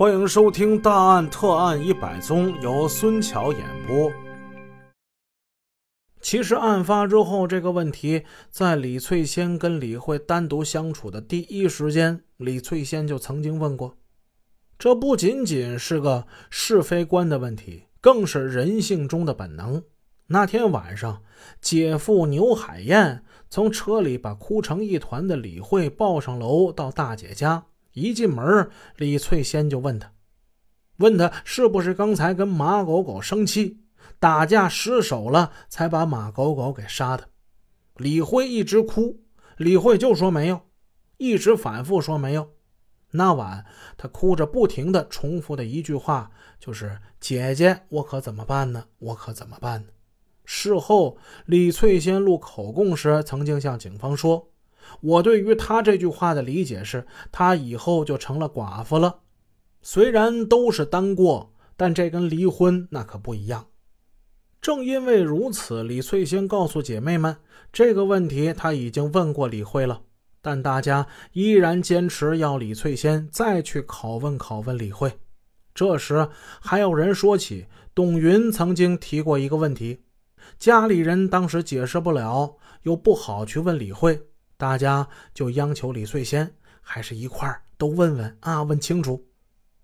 欢迎收听《大案特案一百宗》，由孙桥演播。其实案发之后，这个问题在李翠仙跟李慧单独相处的第一时间，李翠仙就曾经问过。这不仅仅是个是非观的问题，更是人性中的本能。那天晚上，姐夫牛海燕从车里把哭成一团的李慧抱上楼，到大姐家。一进门，李翠仙就问他：“问他是不是刚才跟马狗狗生气，打架失手了，才把马狗狗给杀的？”李慧一直哭，李慧就说没有，一直反复说没有。那晚，他哭着不停的重复的一句话就是：“姐姐，我可怎么办呢？我可怎么办呢？”事后，李翠仙录口供时，曾经向警方说。我对于他这句话的理解是，他以后就成了寡妇了。虽然都是单过，但这跟离婚那可不一样。正因为如此，李翠仙告诉姐妹们，这个问题她已经问过李慧了，但大家依然坚持要李翠仙再去拷问拷问李慧。这时，还有人说起董云曾经提过一个问题，家里人当时解释不了，又不好去问李慧。大家就央求李翠仙，还是一块儿都问问啊，问清楚。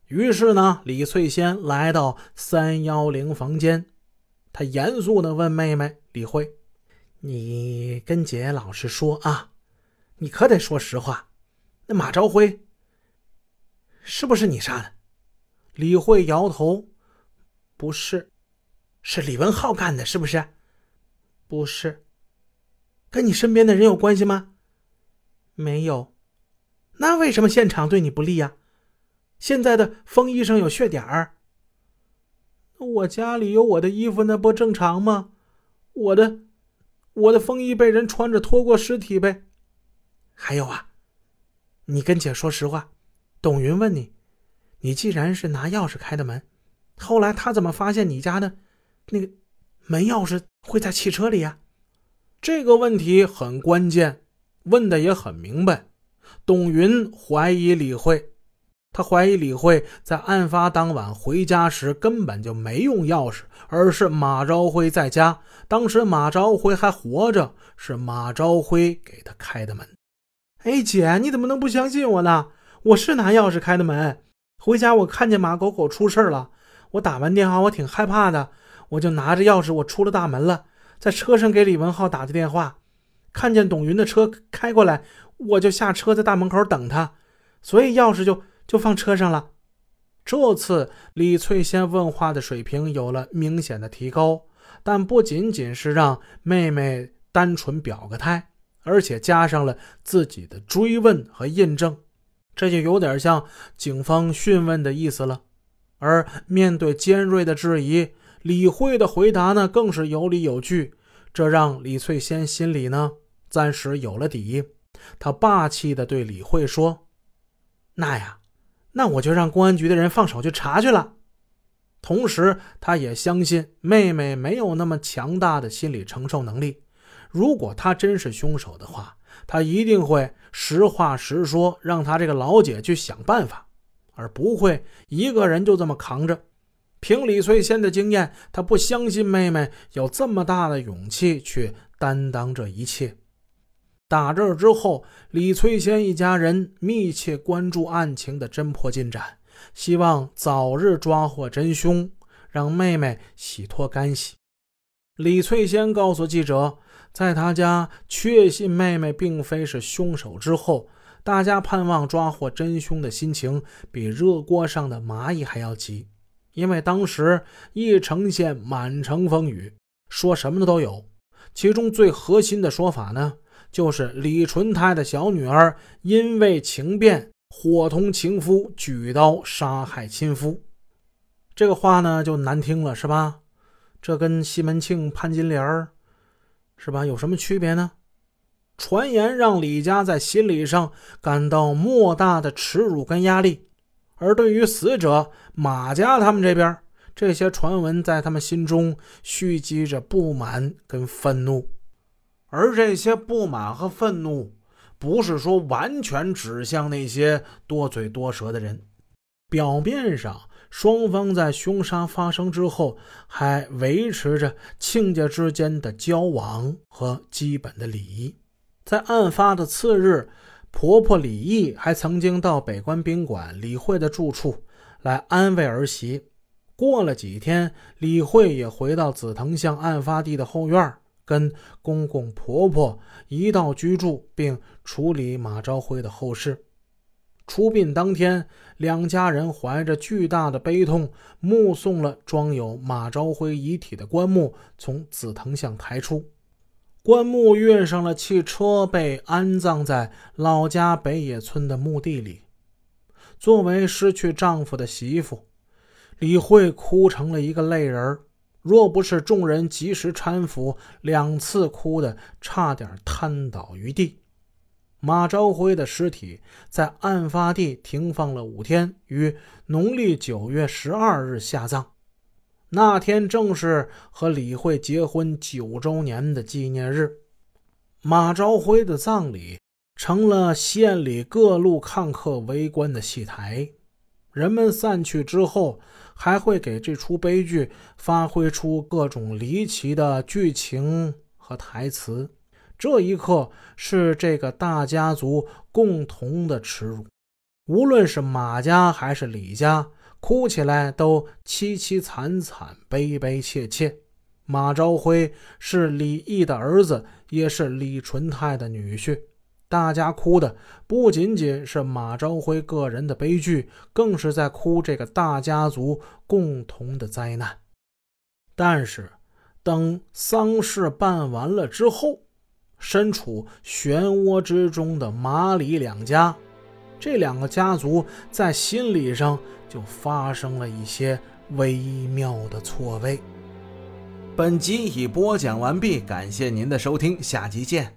于是呢，李翠仙来到三幺零房间，她严肃地问妹妹李慧：“你跟姐老实说啊，你可得说实话，那马朝辉是不是你杀的？”李慧摇头：“不是，是李文浩干的，是不是？不是，跟你身边的人有关系吗？”没有，那为什么现场对你不利呀？现在的风衣上有血点儿。我家里有我的衣服，那不正常吗？我的，我的风衣被人穿着拖过尸体呗。还有啊，你跟姐说实话，董云问你，你既然是拿钥匙开的门，后来他怎么发现你家的那个门钥匙会在汽车里呀？这个问题很关键。问的也很明白，董云怀疑李慧，他怀疑李慧在案发当晚回家时根本就没用钥匙，而是马朝辉在家，当时马朝辉还活着，是马朝辉给他开的门。哎，姐，你怎么能不相信我呢？我是拿钥匙开的门，回家我看见马狗狗出事了，我打完电话我挺害怕的，我就拿着钥匙我出了大门了，在车上给李文浩打的电话。看见董云的车开过来，我就下车在大门口等他，所以钥匙就就放车上了。这次李翠仙问话的水平有了明显的提高，但不仅仅是让妹妹单纯表个态，而且加上了自己的追问和印证，这就有点像警方讯问的意思了。而面对尖锐的质疑，李慧的回答呢更是有理有据，这让李翠仙心里呢。暂时有了底，他霸气地对李慧说：“那呀，那我就让公安局的人放手去查去了。”同时，他也相信妹妹没有那么强大的心理承受能力。如果他真是凶手的话，他一定会实话实说，让他这个老姐去想办法，而不会一个人就这么扛着。凭李翠仙的经验，他不相信妹妹有这么大的勇气去担当这一切。打这之后，李翠仙一家人密切关注案情的侦破进展，希望早日抓获真凶，让妹妹洗脱干系。李翠仙告诉记者，在他家确信妹妹并非是凶手之后，大家盼望抓获真凶的心情比热锅上的蚂蚁还要急，因为当时义城县满城风雨，说什么的都有，其中最核心的说法呢？就是李纯泰的小女儿因为情变，伙同情夫举刀杀害亲夫。这个话呢就难听了，是吧？这跟西门庆潘金莲儿是吧，有什么区别呢？传言让李家在心理上感到莫大的耻辱跟压力，而对于死者马家他们这边，这些传闻在他们心中蓄积着不满跟愤怒。而这些不满和愤怒，不是说完全指向那些多嘴多舌的人。表面上双方在凶杀发生之后还维持着亲家之间的交往和基本的礼仪。在案发的次日，婆婆李毅还曾经到北关宾馆李慧的住处来安慰儿媳。过了几天，李慧也回到紫藤巷案发地的后院，跟公公婆婆一道居住，并处理马昭辉的后事。出殡当天，两家人怀着巨大的悲痛，目送了装有马昭辉遗体的棺木从紫藤巷抬出。棺木运上了汽车，被安葬在老家北野村的墓地里。作为失去丈夫的媳妇。李慧哭成了一个泪人若不是众人及时搀扶，两次哭的差点瘫倒于地。马朝辉的尸体在案发地停放了五天，于农历九月十二日下葬。那天正是和李慧结婚九周年的纪念日。马朝辉的葬礼成了县里各路看客围观的戏台。人们散去之后。还会给这出悲剧发挥出各种离奇的剧情和台词。这一刻是这个大家族共同的耻辱，无论是马家还是李家，哭起来都凄凄惨惨、悲悲切切。马昭辉是李毅的儿子，也是李纯泰的女婿。大家哭的不仅仅是马昭辉个人的悲剧，更是在哭这个大家族共同的灾难。但是，等丧事办完了之后，身处漩涡之中的马李两家，这两个家族在心理上就发生了一些微妙的错位。本集已播讲完毕，感谢您的收听，下集见。